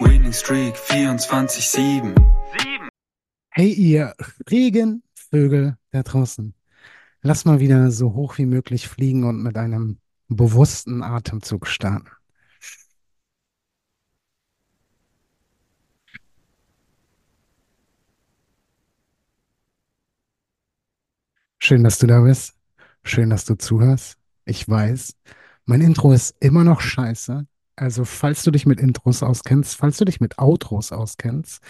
Winning Streak 24-7. Hey ihr Regenvögel da draußen, lass mal wieder so hoch wie möglich fliegen und mit einem bewussten Atemzug starten. Schön, dass du da bist. Schön, dass du zuhörst. Ich weiß, mein Intro ist immer noch scheiße. Also, falls du dich mit Intros auskennst, falls du dich mit Outros auskennst,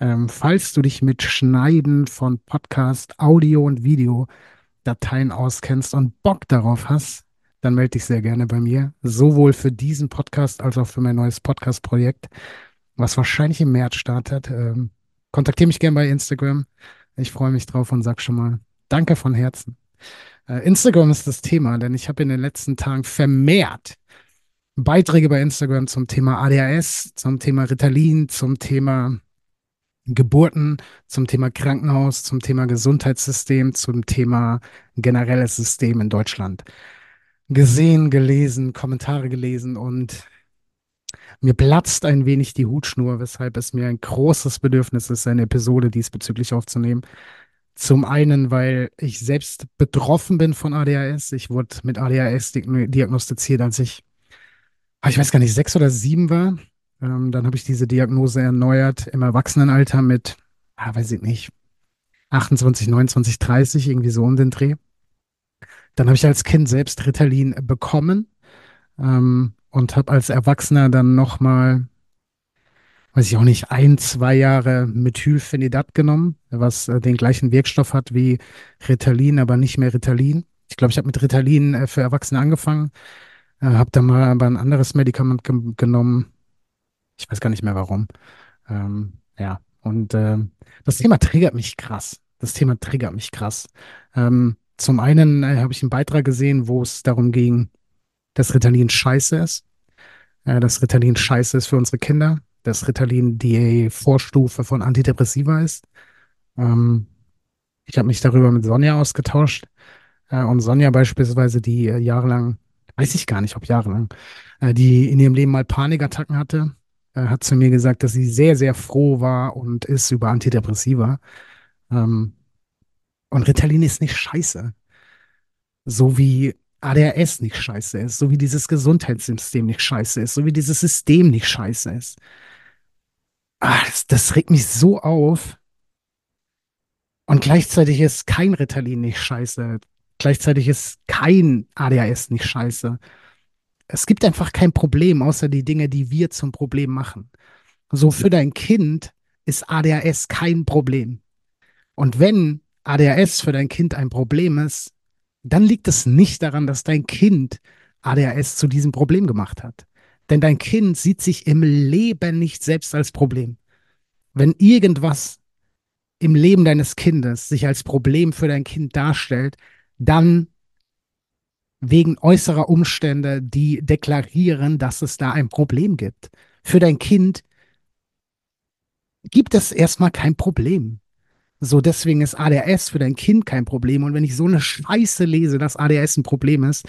ähm, falls du dich mit Schneiden von Podcast, Audio und Videodateien auskennst und Bock darauf hast, dann melde dich sehr gerne bei mir. Sowohl für diesen Podcast als auch für mein neues Podcast-Projekt, was wahrscheinlich im März startet. Ähm, kontaktiere mich gerne bei Instagram. Ich freue mich drauf und sag schon mal Danke von Herzen. Äh, Instagram ist das Thema, denn ich habe in den letzten Tagen vermehrt Beiträge bei Instagram zum Thema ADHS, zum Thema Ritalin, zum Thema Geburten, zum Thema Krankenhaus, zum Thema Gesundheitssystem, zum Thema generelles System in Deutschland gesehen, gelesen, Kommentare gelesen und mir platzt ein wenig die Hutschnur, weshalb es mir ein großes Bedürfnis ist, eine Episode diesbezüglich aufzunehmen. Zum einen, weil ich selbst betroffen bin von ADHS. Ich wurde mit ADHS diagnostiziert, als ich, ich weiß gar nicht, sechs oder sieben war. Ähm, dann habe ich diese Diagnose erneuert im Erwachsenenalter mit, ah, weiß ich nicht, 28, 29, 30, irgendwie so um den Dreh. Dann habe ich als Kind selbst Ritalin bekommen ähm, und habe als Erwachsener dann nochmal weiß ich auch nicht, ein, zwei Jahre Methylphenidat genommen, was äh, den gleichen Wirkstoff hat wie Ritalin, aber nicht mehr Ritalin. Ich glaube, ich habe mit Ritalin äh, für Erwachsene angefangen, äh, habe dann mal aber ein anderes Medikament ge genommen. Ich weiß gar nicht mehr warum. Ähm, ja, und äh, das Thema triggert mich krass. Das Thema triggert mich krass. Ähm, zum einen äh, habe ich einen Beitrag gesehen, wo es darum ging, dass Ritalin scheiße ist. Äh, dass Ritalin scheiße ist für unsere Kinder dass Ritalin die Vorstufe von Antidepressiva ist. Ähm, ich habe mich darüber mit Sonja ausgetauscht. Äh, und Sonja beispielsweise, die äh, jahrelang, weiß ich gar nicht, ob jahrelang, äh, die in ihrem Leben mal Panikattacken hatte, äh, hat zu mir gesagt, dass sie sehr, sehr froh war und ist über Antidepressiva. Ähm, und Ritalin ist nicht scheiße. So wie ADHS nicht scheiße ist, so wie dieses Gesundheitssystem nicht scheiße ist, so wie dieses System nicht scheiße ist. Ah, das, das regt mich so auf. Und gleichzeitig ist kein Ritalin nicht scheiße. Gleichzeitig ist kein ADHS nicht scheiße. Es gibt einfach kein Problem, außer die Dinge, die wir zum Problem machen. So für dein Kind ist ADHS kein Problem. Und wenn ADHS für dein Kind ein Problem ist, dann liegt es nicht daran, dass dein Kind ADHS zu diesem Problem gemacht hat. Denn dein Kind sieht sich im Leben nicht selbst als Problem. Wenn irgendwas im Leben deines Kindes sich als Problem für dein Kind darstellt, dann wegen äußerer Umstände, die deklarieren, dass es da ein Problem gibt. Für dein Kind gibt es erstmal kein Problem. So, deswegen ist ADHS für dein Kind kein Problem. Und wenn ich so eine Scheiße lese, dass ADHS ein Problem ist,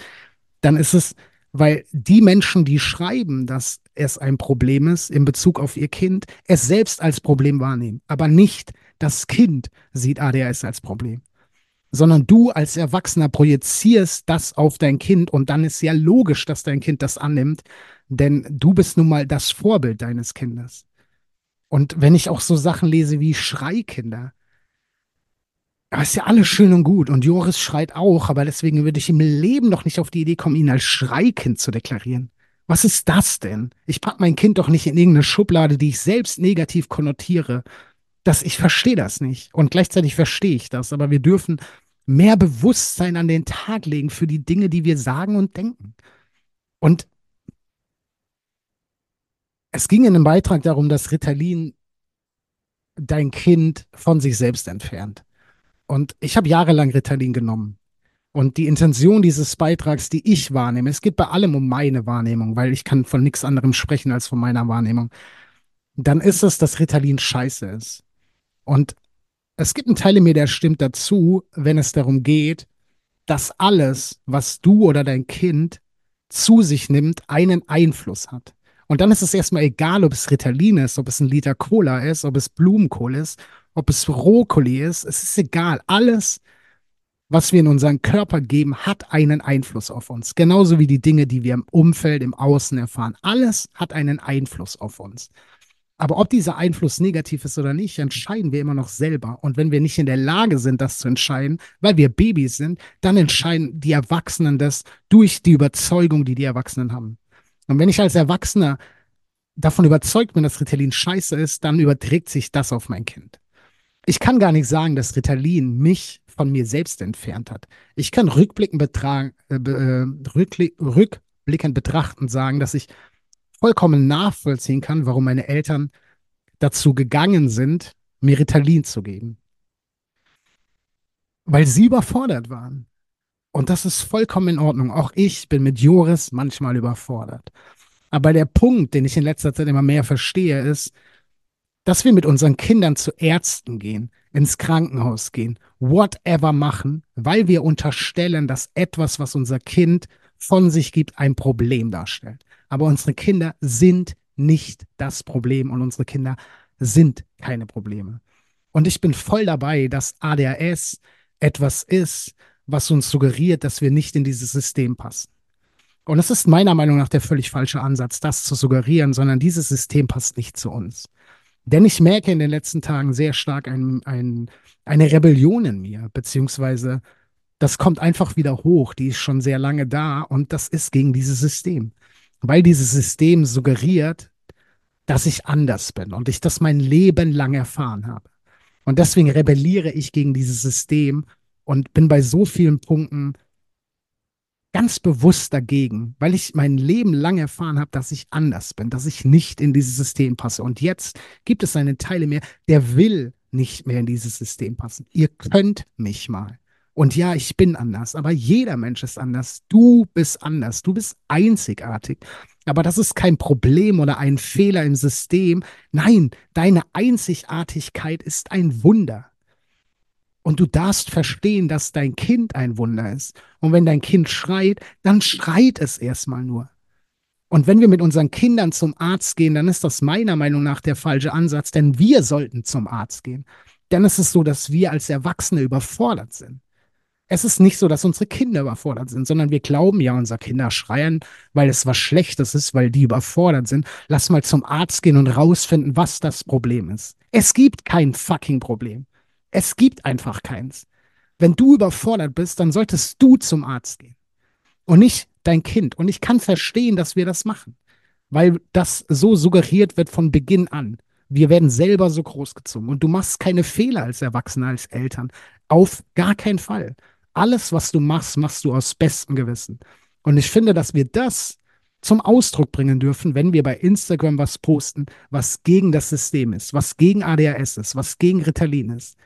dann ist es, weil die Menschen, die schreiben, dass es ein Problem ist in Bezug auf ihr Kind, es selbst als Problem wahrnehmen, aber nicht das Kind sieht ADHS als Problem, sondern du als Erwachsener projizierst das auf dein Kind und dann ist ja logisch, dass dein Kind das annimmt, denn du bist nun mal das Vorbild deines Kindes. Und wenn ich auch so Sachen lese wie Schreikinder, Aber ist ja alles schön und gut. Und Joris schreit auch, aber deswegen würde ich im Leben doch nicht auf die Idee kommen, ihn als Schreikind zu deklarieren. Was ist das denn? Ich packe mein Kind doch nicht in irgendeine Schublade, die ich selbst negativ konnotiere. Das, ich verstehe das nicht. Und gleichzeitig verstehe ich das. Aber wir dürfen mehr Bewusstsein an den Tag legen für die Dinge, die wir sagen und denken. Und es ging in einem Beitrag darum, dass Ritalin dein Kind von sich selbst entfernt. Und ich habe jahrelang Ritalin genommen. Und die Intention dieses Beitrags, die ich wahrnehme, es geht bei allem um meine Wahrnehmung, weil ich kann von nichts anderem sprechen als von meiner Wahrnehmung, dann ist es, dass Ritalin scheiße ist. Und es gibt einen Teil in mir, der stimmt dazu, wenn es darum geht, dass alles, was du oder dein Kind zu sich nimmt, einen Einfluss hat. Und dann ist es erstmal egal, ob es Ritalin ist, ob es ein Liter Cola ist, ob es Blumenkohl ist, ob es Brokkoli ist. Es ist egal. Alles, was wir in unseren Körper geben, hat einen Einfluss auf uns. Genauso wie die Dinge, die wir im Umfeld, im Außen erfahren. Alles hat einen Einfluss auf uns. Aber ob dieser Einfluss negativ ist oder nicht, entscheiden wir immer noch selber. Und wenn wir nicht in der Lage sind, das zu entscheiden, weil wir Babys sind, dann entscheiden die Erwachsenen das durch die Überzeugung, die die Erwachsenen haben. Und wenn ich als Erwachsener davon überzeugt bin, dass Ritalin scheiße ist, dann überträgt sich das auf mein Kind. Ich kann gar nicht sagen, dass Ritalin mich von mir selbst entfernt hat. Ich kann rückblickend, betragen, äh, äh rückblickend betrachten sagen, dass ich vollkommen nachvollziehen kann, warum meine Eltern dazu gegangen sind, mir Ritalin zu geben. Weil sie überfordert waren. Und das ist vollkommen in Ordnung. Auch ich bin mit Joris manchmal überfordert. Aber der Punkt, den ich in letzter Zeit immer mehr verstehe, ist, dass wir mit unseren Kindern zu Ärzten gehen, ins Krankenhaus gehen, whatever machen, weil wir unterstellen, dass etwas, was unser Kind von sich gibt, ein Problem darstellt. Aber unsere Kinder sind nicht das Problem und unsere Kinder sind keine Probleme. Und ich bin voll dabei, dass ADHS etwas ist, was uns suggeriert, dass wir nicht in dieses System passen. Und es ist meiner Meinung nach der völlig falsche Ansatz, das zu suggerieren, sondern dieses System passt nicht zu uns. Denn ich merke in den letzten Tagen sehr stark ein, ein, eine Rebellion in mir, beziehungsweise das kommt einfach wieder hoch, die ist schon sehr lange da und das ist gegen dieses System weil dieses System suggeriert, dass ich anders bin und ich das mein Leben lang erfahren habe. Und deswegen rebelliere ich gegen dieses System und bin bei so vielen Punkten ganz bewusst dagegen, weil ich mein Leben lang erfahren habe, dass ich anders bin, dass ich nicht in dieses System passe. Und jetzt gibt es einen Teil in mir, der will nicht mehr in dieses System passen. Ihr könnt mich mal. Und ja, ich bin anders, aber jeder Mensch ist anders. Du bist anders, du bist einzigartig. Aber das ist kein Problem oder ein Fehler im System. Nein, deine Einzigartigkeit ist ein Wunder. Und du darfst verstehen, dass dein Kind ein Wunder ist. Und wenn dein Kind schreit, dann schreit es erstmal nur. Und wenn wir mit unseren Kindern zum Arzt gehen, dann ist das meiner Meinung nach der falsche Ansatz, denn wir sollten zum Arzt gehen. Denn es ist so, dass wir als Erwachsene überfordert sind. Es ist nicht so, dass unsere Kinder überfordert sind, sondern wir glauben ja, unsere Kinder schreien, weil es was Schlechtes ist, weil die überfordert sind. Lass mal zum Arzt gehen und rausfinden, was das Problem ist. Es gibt kein fucking Problem. Es gibt einfach keins. Wenn du überfordert bist, dann solltest du zum Arzt gehen und nicht dein Kind. Und ich kann verstehen, dass wir das machen, weil das so suggeriert wird von Beginn an. Wir werden selber so großgezogen und du machst keine Fehler als Erwachsener, als Eltern. Auf gar keinen Fall alles, was du machst, machst du aus bestem Gewissen. Und ich finde, dass wir das zum Ausdruck bringen dürfen, wenn wir bei Instagram was posten, was gegen das System ist, was gegen ADHS ist, was gegen Ritalin ist.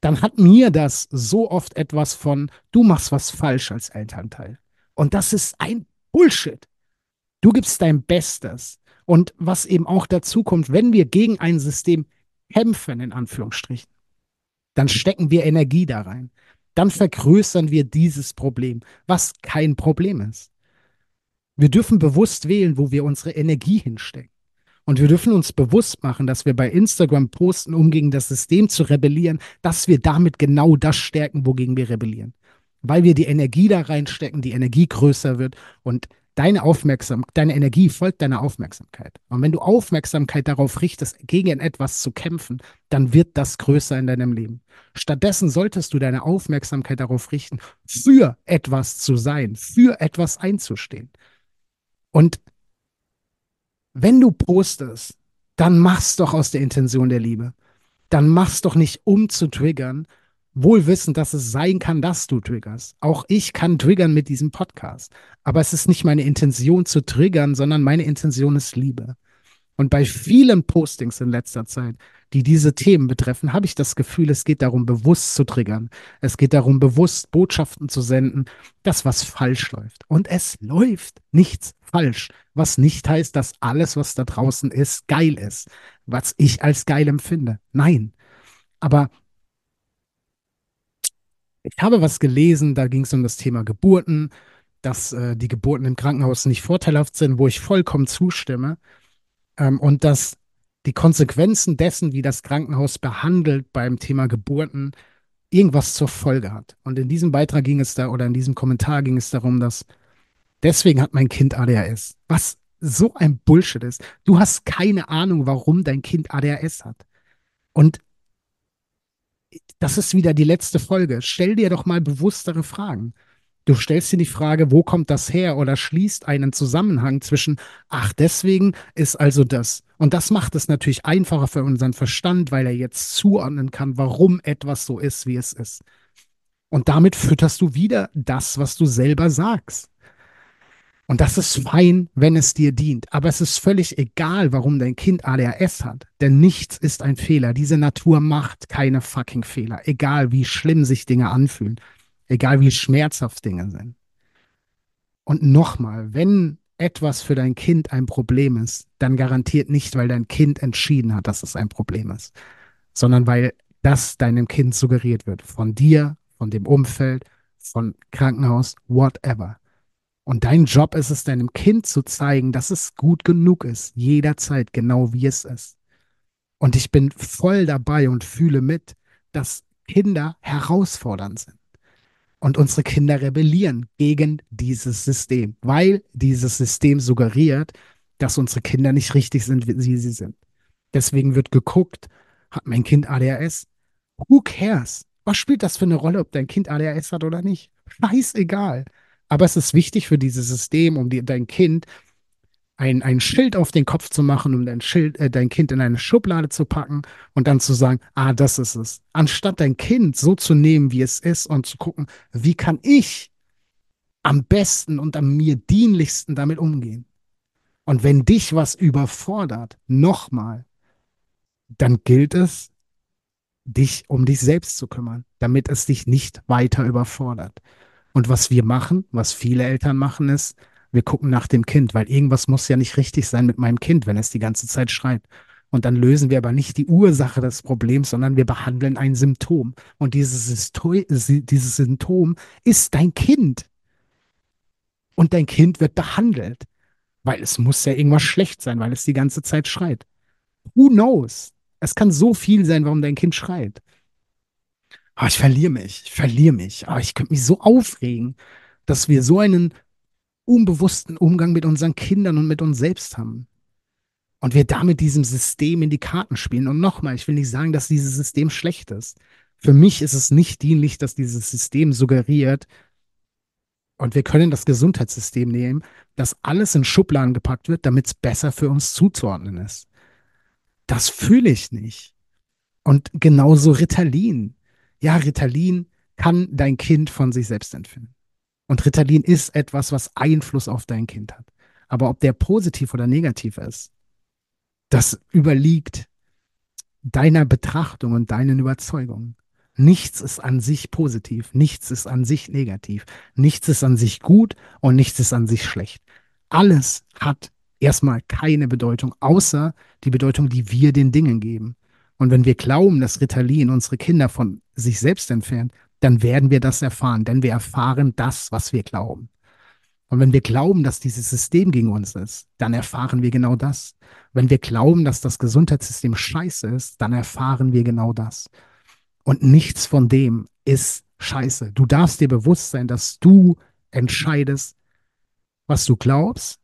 Dann hat mir das so oft etwas von, du machst was falsch als Elternteil. Und das ist ein Bullshit. Du gibst dein Bestes. Und was eben auch dazu kommt, wenn wir gegen ein System kämpfen, in Anführungsstrichen, dann stecken wir Energie da rein dann vergrößern wir dieses Problem, was kein Problem ist. Wir dürfen bewusst wählen, wo wir unsere Energie hinstecken. Und wir dürfen uns bewusst machen, dass wir bei Instagram posten, um gegen das System zu rebellieren, dass wir damit genau das stärken, wogegen wir rebellieren. Weil wir die Energie da reinstecken, die Energie größer wird und Deine Aufmerksamkeit, deine Energie folgt deiner Aufmerksamkeit. Und wenn du Aufmerksamkeit darauf richtest, gegen etwas zu kämpfen, dann wird das größer in deinem Leben. Stattdessen solltest du deine Aufmerksamkeit darauf richten, für etwas zu sein, für etwas einzustehen. Und wenn du postest, dann mach's doch aus der Intention der Liebe. Dann mach's doch nicht, um zu triggern, wohl wissend, dass es sein kann, dass du triggerst. Auch ich kann triggern mit diesem Podcast. Aber es ist nicht meine Intention zu triggern, sondern meine Intention ist Liebe. Und bei vielen Postings in letzter Zeit, die diese Themen betreffen, habe ich das Gefühl, es geht darum, bewusst zu triggern. Es geht darum, bewusst Botschaften zu senden, dass was falsch läuft. Und es läuft nichts falsch, was nicht heißt, dass alles, was da draußen ist, geil ist, was ich als geil empfinde. Nein. Aber ich habe was gelesen, da ging es um das Thema Geburten, dass äh, die Geburten im Krankenhaus nicht vorteilhaft sind, wo ich vollkommen zustimme. Ähm, und dass die Konsequenzen dessen, wie das Krankenhaus behandelt beim Thema Geburten, irgendwas zur Folge hat. Und in diesem Beitrag ging es da, oder in diesem Kommentar ging es darum, dass deswegen hat mein Kind ADHS. Was so ein Bullshit ist. Du hast keine Ahnung, warum dein Kind ADHS hat. Und das ist wieder die letzte Folge. Stell dir doch mal bewusstere Fragen. Du stellst dir die Frage, wo kommt das her oder schließt einen Zusammenhang zwischen, ach, deswegen ist also das. Und das macht es natürlich einfacher für unseren Verstand, weil er jetzt zuordnen kann, warum etwas so ist, wie es ist. Und damit fütterst du wieder das, was du selber sagst. Und das ist fein, wenn es dir dient. Aber es ist völlig egal, warum dein Kind ADHS hat. Denn nichts ist ein Fehler. Diese Natur macht keine fucking Fehler. Egal wie schlimm sich Dinge anfühlen. Egal wie schmerzhaft Dinge sind. Und nochmal, wenn etwas für dein Kind ein Problem ist, dann garantiert nicht, weil dein Kind entschieden hat, dass es ein Problem ist, sondern weil das deinem Kind suggeriert wird. Von dir, von dem Umfeld, von Krankenhaus, whatever. Und dein Job ist es, deinem Kind zu zeigen, dass es gut genug ist, jederzeit, genau wie es ist. Und ich bin voll dabei und fühle mit, dass Kinder herausfordernd sind. Und unsere Kinder rebellieren gegen dieses System, weil dieses System suggeriert, dass unsere Kinder nicht richtig sind, wie sie sind. Deswegen wird geguckt, hat mein Kind ADHS? Who cares? Was spielt das für eine Rolle, ob dein Kind ADHS hat oder nicht? Scheißegal. Aber es ist wichtig für dieses System, um die, dein Kind ein, ein Schild auf den Kopf zu machen, um dein, Schild, äh, dein Kind in eine Schublade zu packen und dann zu sagen, ah, das ist es. Anstatt dein Kind so zu nehmen, wie es ist und zu gucken, wie kann ich am besten und am mir dienlichsten damit umgehen. Und wenn dich was überfordert, nochmal, dann gilt es, dich um dich selbst zu kümmern, damit es dich nicht weiter überfordert. Und was wir machen, was viele Eltern machen, ist, wir gucken nach dem Kind, weil irgendwas muss ja nicht richtig sein mit meinem Kind, wenn es die ganze Zeit schreit. Und dann lösen wir aber nicht die Ursache des Problems, sondern wir behandeln ein Symptom. Und dieses, dieses Symptom ist dein Kind. Und dein Kind wird behandelt, weil es muss ja irgendwas schlecht sein, weil es die ganze Zeit schreit. Who knows? Es kann so viel sein, warum dein Kind schreit. Ah, ich verliere mich, ich verliere mich. Ah, ich könnte mich so aufregen, dass wir so einen unbewussten Umgang mit unseren Kindern und mit uns selbst haben. Und wir damit diesem System in die Karten spielen. Und nochmal, ich will nicht sagen, dass dieses System schlecht ist. Für mich ist es nicht dienlich, dass dieses System suggeriert, und wir können das Gesundheitssystem nehmen, dass alles in Schubladen gepackt wird, damit es besser für uns zuzuordnen ist. Das fühle ich nicht. Und genauso Ritalin ja, Ritalin kann dein Kind von sich selbst entfernen. Und Ritalin ist etwas, was Einfluss auf dein Kind hat. Aber ob der positiv oder negativ ist, das überliegt deiner Betrachtung und deinen Überzeugungen. Nichts ist an sich positiv, nichts ist an sich negativ, nichts ist an sich gut und nichts ist an sich schlecht. Alles hat erstmal keine Bedeutung, außer die Bedeutung, die wir den Dingen geben. Und wenn wir glauben, dass Ritalin unsere Kinder von sich selbst entfernt, dann werden wir das erfahren, denn wir erfahren das, was wir glauben. Und wenn wir glauben, dass dieses System gegen uns ist, dann erfahren wir genau das. Wenn wir glauben, dass das Gesundheitssystem scheiße ist, dann erfahren wir genau das. Und nichts von dem ist scheiße. Du darfst dir bewusst sein, dass du entscheidest, was du glaubst,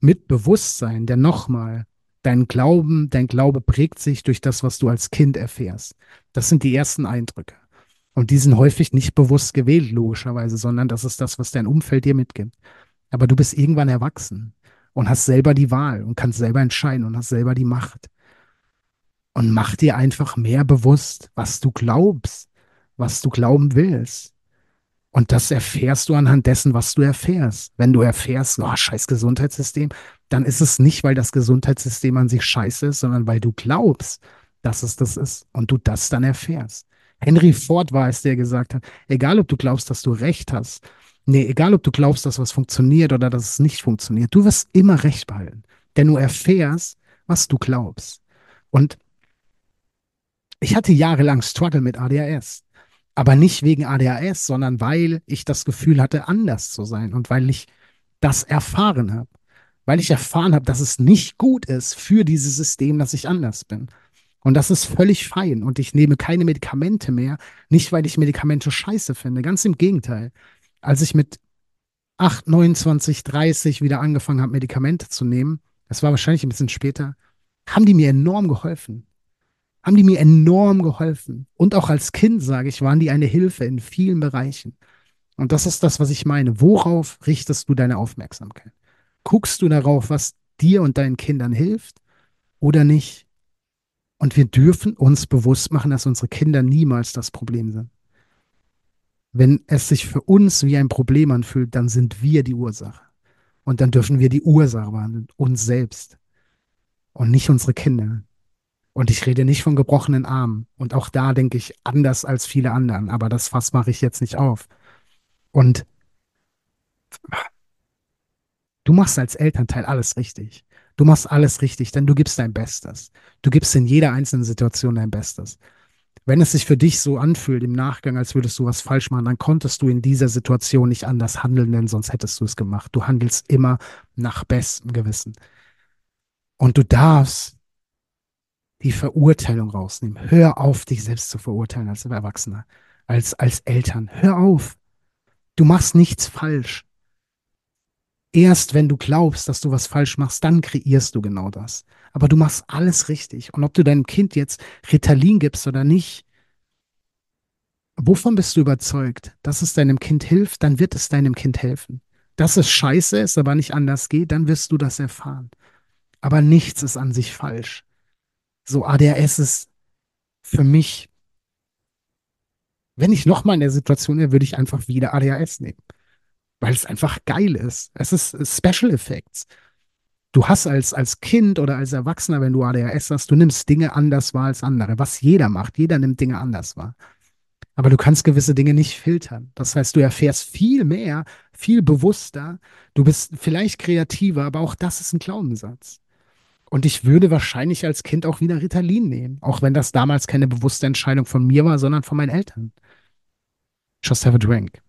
mit Bewusstsein, der nochmal, dein Glauben, dein Glaube prägt sich durch das, was du als Kind erfährst. Das sind die ersten Eindrücke. Und die sind häufig nicht bewusst gewählt, logischerweise, sondern das ist das, was dein Umfeld dir mitgibt. Aber du bist irgendwann erwachsen und hast selber die Wahl und kannst selber entscheiden und hast selber die Macht. Und mach dir einfach mehr bewusst, was du glaubst, was du glauben willst. Und das erfährst du anhand dessen, was du erfährst. Wenn du erfährst, oh, scheiß Gesundheitssystem, dann ist es nicht, weil das Gesundheitssystem an sich scheiße ist, sondern weil du glaubst, dass es das ist und du das dann erfährst. Henry Ford war es, der gesagt hat, egal ob du glaubst, dass du recht hast, nee, egal ob du glaubst, dass was funktioniert oder dass es nicht funktioniert, du wirst immer recht behalten. Denn du erfährst, was du glaubst. Und ich hatte jahrelang Struggle mit ADHS. Aber nicht wegen ADHS, sondern weil ich das Gefühl hatte, anders zu sein und weil ich das erfahren habe. Weil ich erfahren habe, dass es nicht gut ist für dieses System, dass ich anders bin. Und das ist völlig fein. Und ich nehme keine Medikamente mehr. Nicht, weil ich Medikamente scheiße finde. Ganz im Gegenteil. Als ich mit 8, 29, 30 wieder angefangen habe, Medikamente zu nehmen, das war wahrscheinlich ein bisschen später, haben die mir enorm geholfen haben die mir enorm geholfen. Und auch als Kind, sage ich, waren die eine Hilfe in vielen Bereichen. Und das ist das, was ich meine. Worauf richtest du deine Aufmerksamkeit? Guckst du darauf, was dir und deinen Kindern hilft oder nicht? Und wir dürfen uns bewusst machen, dass unsere Kinder niemals das Problem sind. Wenn es sich für uns wie ein Problem anfühlt, dann sind wir die Ursache. Und dann dürfen wir die Ursache behandeln, uns selbst und nicht unsere Kinder. Und ich rede nicht von gebrochenen Armen. Und auch da denke ich anders als viele anderen. Aber das Fass mache ich jetzt nicht auf. Und du machst als Elternteil alles richtig. Du machst alles richtig, denn du gibst dein Bestes. Du gibst in jeder einzelnen Situation dein Bestes. Wenn es sich für dich so anfühlt im Nachgang, als würdest du was falsch machen, dann konntest du in dieser Situation nicht anders handeln, denn sonst hättest du es gemacht. Du handelst immer nach bestem Gewissen. Und du darfst die Verurteilung rausnehmen. Hör auf, dich selbst zu verurteilen als Erwachsener, als, als Eltern. Hör auf. Du machst nichts falsch. Erst wenn du glaubst, dass du was falsch machst, dann kreierst du genau das. Aber du machst alles richtig. Und ob du deinem Kind jetzt Ritalin gibst oder nicht, wovon bist du überzeugt? Dass es deinem Kind hilft, dann wird es deinem Kind helfen. Dass es scheiße ist, aber nicht anders geht, dann wirst du das erfahren. Aber nichts ist an sich falsch so ADHS ist für mich, wenn ich nochmal in der Situation wäre, würde ich einfach wieder ADHS nehmen. Weil es einfach geil ist. Es ist Special Effects. Du hast als, als Kind oder als Erwachsener, wenn du ADHS hast, du nimmst Dinge anders wahr als andere. Was jeder macht. Jeder nimmt Dinge anders wahr. Aber du kannst gewisse Dinge nicht filtern. Das heißt, du erfährst viel mehr, viel bewusster. Du bist vielleicht kreativer, aber auch das ist ein Glaubenssatz. Und ich würde wahrscheinlich als Kind auch wieder Ritalin nehmen, auch wenn das damals keine bewusste Entscheidung von mir war, sondern von meinen Eltern. Just have a drink.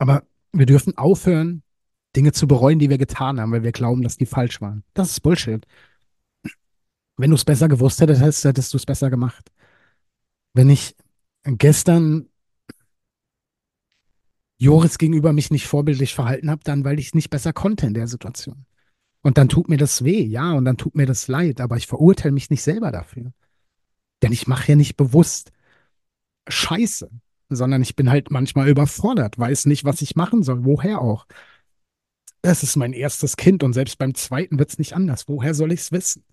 Aber wir dürfen aufhören, Dinge zu bereuen, die wir getan haben, weil wir glauben, dass die falsch waren. Das ist Bullshit. Wenn du es besser gewusst hättest, hättest du es besser gemacht. Wenn ich gestern Joris gegenüber mich nicht vorbildlich verhalten habe, dann weil ich es nicht besser konnte in der Situation. Und dann tut mir das weh, ja, und dann tut mir das leid, aber ich verurteile mich nicht selber dafür. Denn ich mache ja nicht bewusst Scheiße, sondern ich bin halt manchmal überfordert, weiß nicht, was ich machen soll, woher auch. Es ist mein erstes Kind und selbst beim zweiten wird es nicht anders. Woher soll ich es wissen?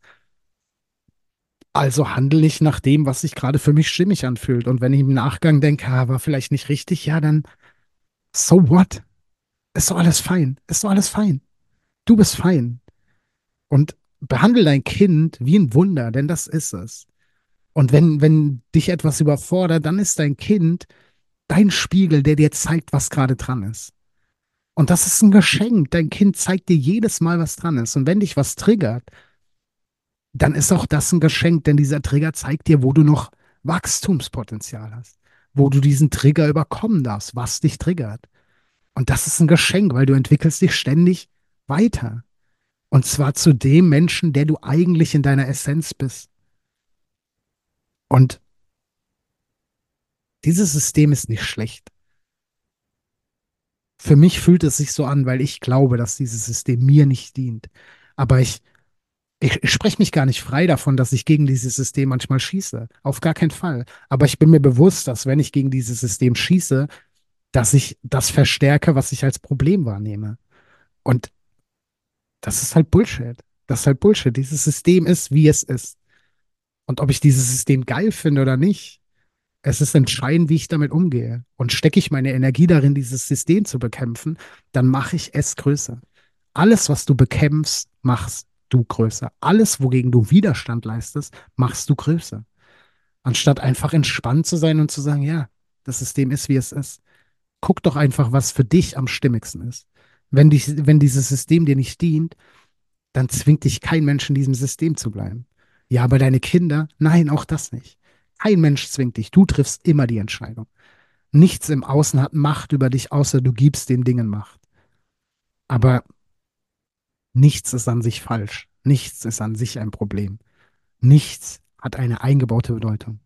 Also handle ich nach dem, was sich gerade für mich stimmig anfühlt. Und wenn ich im Nachgang denke, ah, war vielleicht nicht richtig, ja, dann So what? Ist doch alles fein. Ist doch alles fein. Du bist fein. Und behandle dein Kind wie ein Wunder, denn das ist es. Und wenn, wenn dich etwas überfordert, dann ist dein Kind dein Spiegel, der dir zeigt, was gerade dran ist. Und das ist ein Geschenk. Dein Kind zeigt dir jedes Mal, was dran ist. Und wenn dich was triggert, dann ist auch das ein Geschenk, denn dieser Trigger zeigt dir, wo du noch Wachstumspotenzial hast wo du diesen Trigger überkommen darfst, was dich triggert. Und das ist ein Geschenk, weil du entwickelst dich ständig weiter. Und zwar zu dem Menschen, der du eigentlich in deiner Essenz bist. Und Dieses System ist nicht schlecht. Für mich fühlt es sich so an, weil ich glaube, dass dieses System mir nicht dient. Aber ich, ich, ich spreche mich gar nicht frei davon, dass ich gegen dieses System manchmal schieße. Auf gar keinen Fall. Aber ich bin mir bewusst, dass wenn ich gegen dieses System schieße, dass ich das verstärke, was ich als Problem wahrnehme. Und das ist halt Bullshit. Das ist halt Bullshit. Dieses System ist, wie es ist. Und ob ich dieses System geil finde oder nicht, es ist entscheidend, wie ich damit umgehe. Und stecke ich meine Energie darin, dieses System zu bekämpfen, dann mache ich es größer. Alles, was du bekämpfst, machst du größer. Alles, wogegen du Widerstand leistest, machst du größer. Anstatt einfach entspannt zu sein und zu sagen, ja, das System ist, wie es ist. Guck doch einfach, was für dich am stimmigsten ist. Wenn, dich, wenn dieses System dir nicht dient, dann zwingt dich kein Mensch in diesem System zu bleiben. Ja, aber deine Kinder, nein, auch das nicht. Kein Mensch zwingt dich. Du triffst immer die Entscheidung. Nichts im Außen hat Macht über dich, außer du gibst den Dingen Macht. Aber nichts ist an sich falsch. Nichts ist an sich ein Problem. Nichts hat eine eingebaute Bedeutung.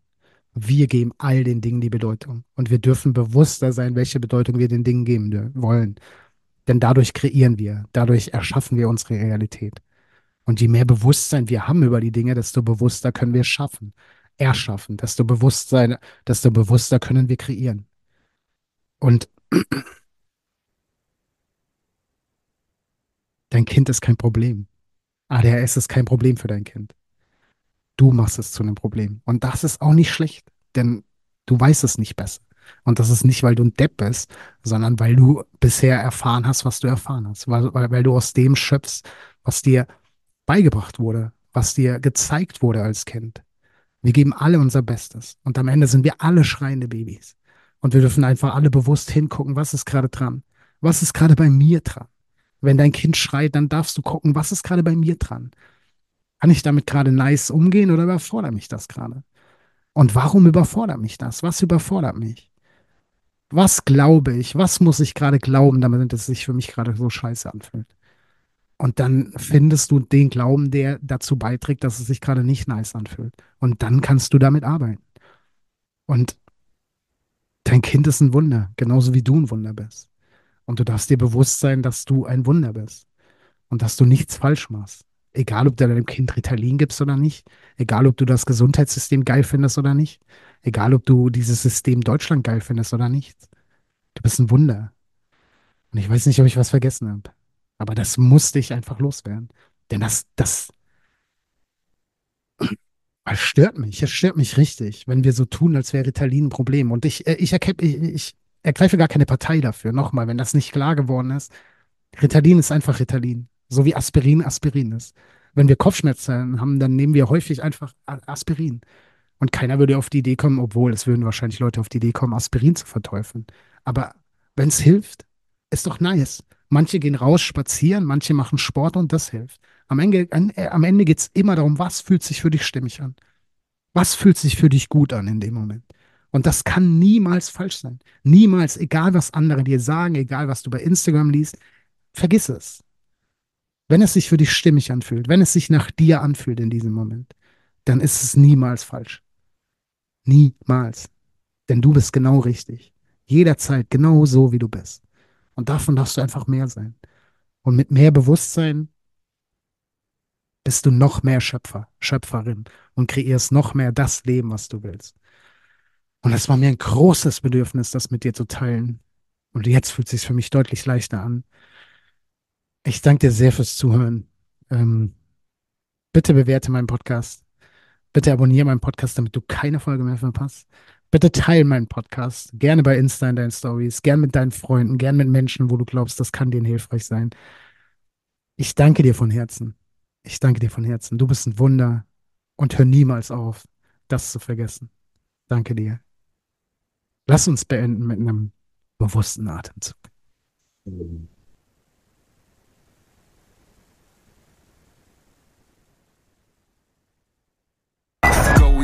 Wir geben all den Dingen die Bedeutung. Und wir dürfen bewusster sein, welche Bedeutung wir den Dingen geben wollen. Denn dadurch kreieren wir, dadurch erschaffen wir unsere Realität. Und je mehr Bewusstsein wir haben über die Dinge, desto bewusster können wir es schaffen erschaffen, desto Bewusstsein, desto bewusster können wir kreieren. Und dein Kind ist kein Problem. ADHS ist kein Problem für dein Kind. Du machst es zu einem Problem. Und das ist auch nicht schlecht, denn du weißt es nicht besser. Und das ist nicht, weil du ein Depp bist, sondern weil du bisher erfahren hast, was du erfahren hast. Weil, weil, weil du aus dem schöpfst, was dir beigebracht wurde, was dir gezeigt wurde als Kind. Wir geben alle unser Bestes. Und am Ende sind wir alle schreiende Babys. Und wir dürfen einfach alle bewusst hingucken, was ist gerade dran? Was ist gerade bei mir dran? Wenn dein Kind schreit, dann darfst du gucken, was ist gerade bei mir dran? Kann ich damit gerade nice umgehen oder überfordert mich das gerade? Und warum überfordert mich das? Was überfordert mich? Was glaube ich? Was muss ich gerade glauben, damit es sich für mich gerade so scheiße anfühlt? Und dann findest du den Glauben, der dazu beiträgt, dass es sich gerade nicht nice anfühlt. Und dann kannst du damit arbeiten. Und dein Kind ist ein Wunder, genauso wie du ein Wunder bist. Und du darfst dir bewusst sein, dass du ein Wunder bist und dass du nichts falsch machst. Egal, ob du deinem Kind Ritalin gibst oder nicht, egal, ob du das Gesundheitssystem geil findest oder nicht, egal, ob du dieses System Deutschland geil findest oder nicht. Du bist ein Wunder. Und ich weiß nicht, ob ich was vergessen habe. Aber das musste ich einfach loswerden. Denn das, das, das stört mich. Es stört mich richtig, wenn wir so tun, als wäre Ritalin ein Problem. Und ich, äh, ich, ich, ich ergreife gar keine Partei dafür. Nochmal, wenn das nicht klar geworden ist. Ritalin ist einfach Ritalin. So wie Aspirin Aspirin ist. Wenn wir Kopfschmerzen haben, dann nehmen wir häufig einfach Aspirin. Und keiner würde auf die Idee kommen, obwohl es würden wahrscheinlich Leute auf die Idee kommen, Aspirin zu verteufeln. Aber wenn es hilft, ist doch nice. Manche gehen raus spazieren, manche machen Sport und das hilft. Am Ende, äh, am Ende geht es immer darum, was fühlt sich für dich stimmig an? Was fühlt sich für dich gut an in dem Moment? Und das kann niemals falsch sein. Niemals, egal was andere dir sagen, egal was du bei Instagram liest, vergiss es. Wenn es sich für dich stimmig anfühlt, wenn es sich nach dir anfühlt in diesem Moment, dann ist es niemals falsch. Niemals. Denn du bist genau richtig. Jederzeit genau so, wie du bist. Und davon darfst du einfach mehr sein. Und mit mehr Bewusstsein bist du noch mehr Schöpfer, Schöpferin und kreierst noch mehr das Leben, was du willst. Und es war mir ein großes Bedürfnis, das mit dir zu teilen. Und jetzt fühlt es sich für mich deutlich leichter an. Ich danke dir sehr fürs Zuhören. Ähm, bitte bewerte meinen Podcast. Bitte abonniere meinen Podcast, damit du keine Folge mehr verpasst. Bitte teile meinen Podcast. Gerne bei Insta in deinen Stories. Gerne mit deinen Freunden. Gerne mit Menschen, wo du glaubst, das kann denen hilfreich sein. Ich danke dir von Herzen. Ich danke dir von Herzen. Du bist ein Wunder. Und hör niemals auf, das zu vergessen. Danke dir. Lass uns beenden mit einem bewussten Atemzug. Mhm.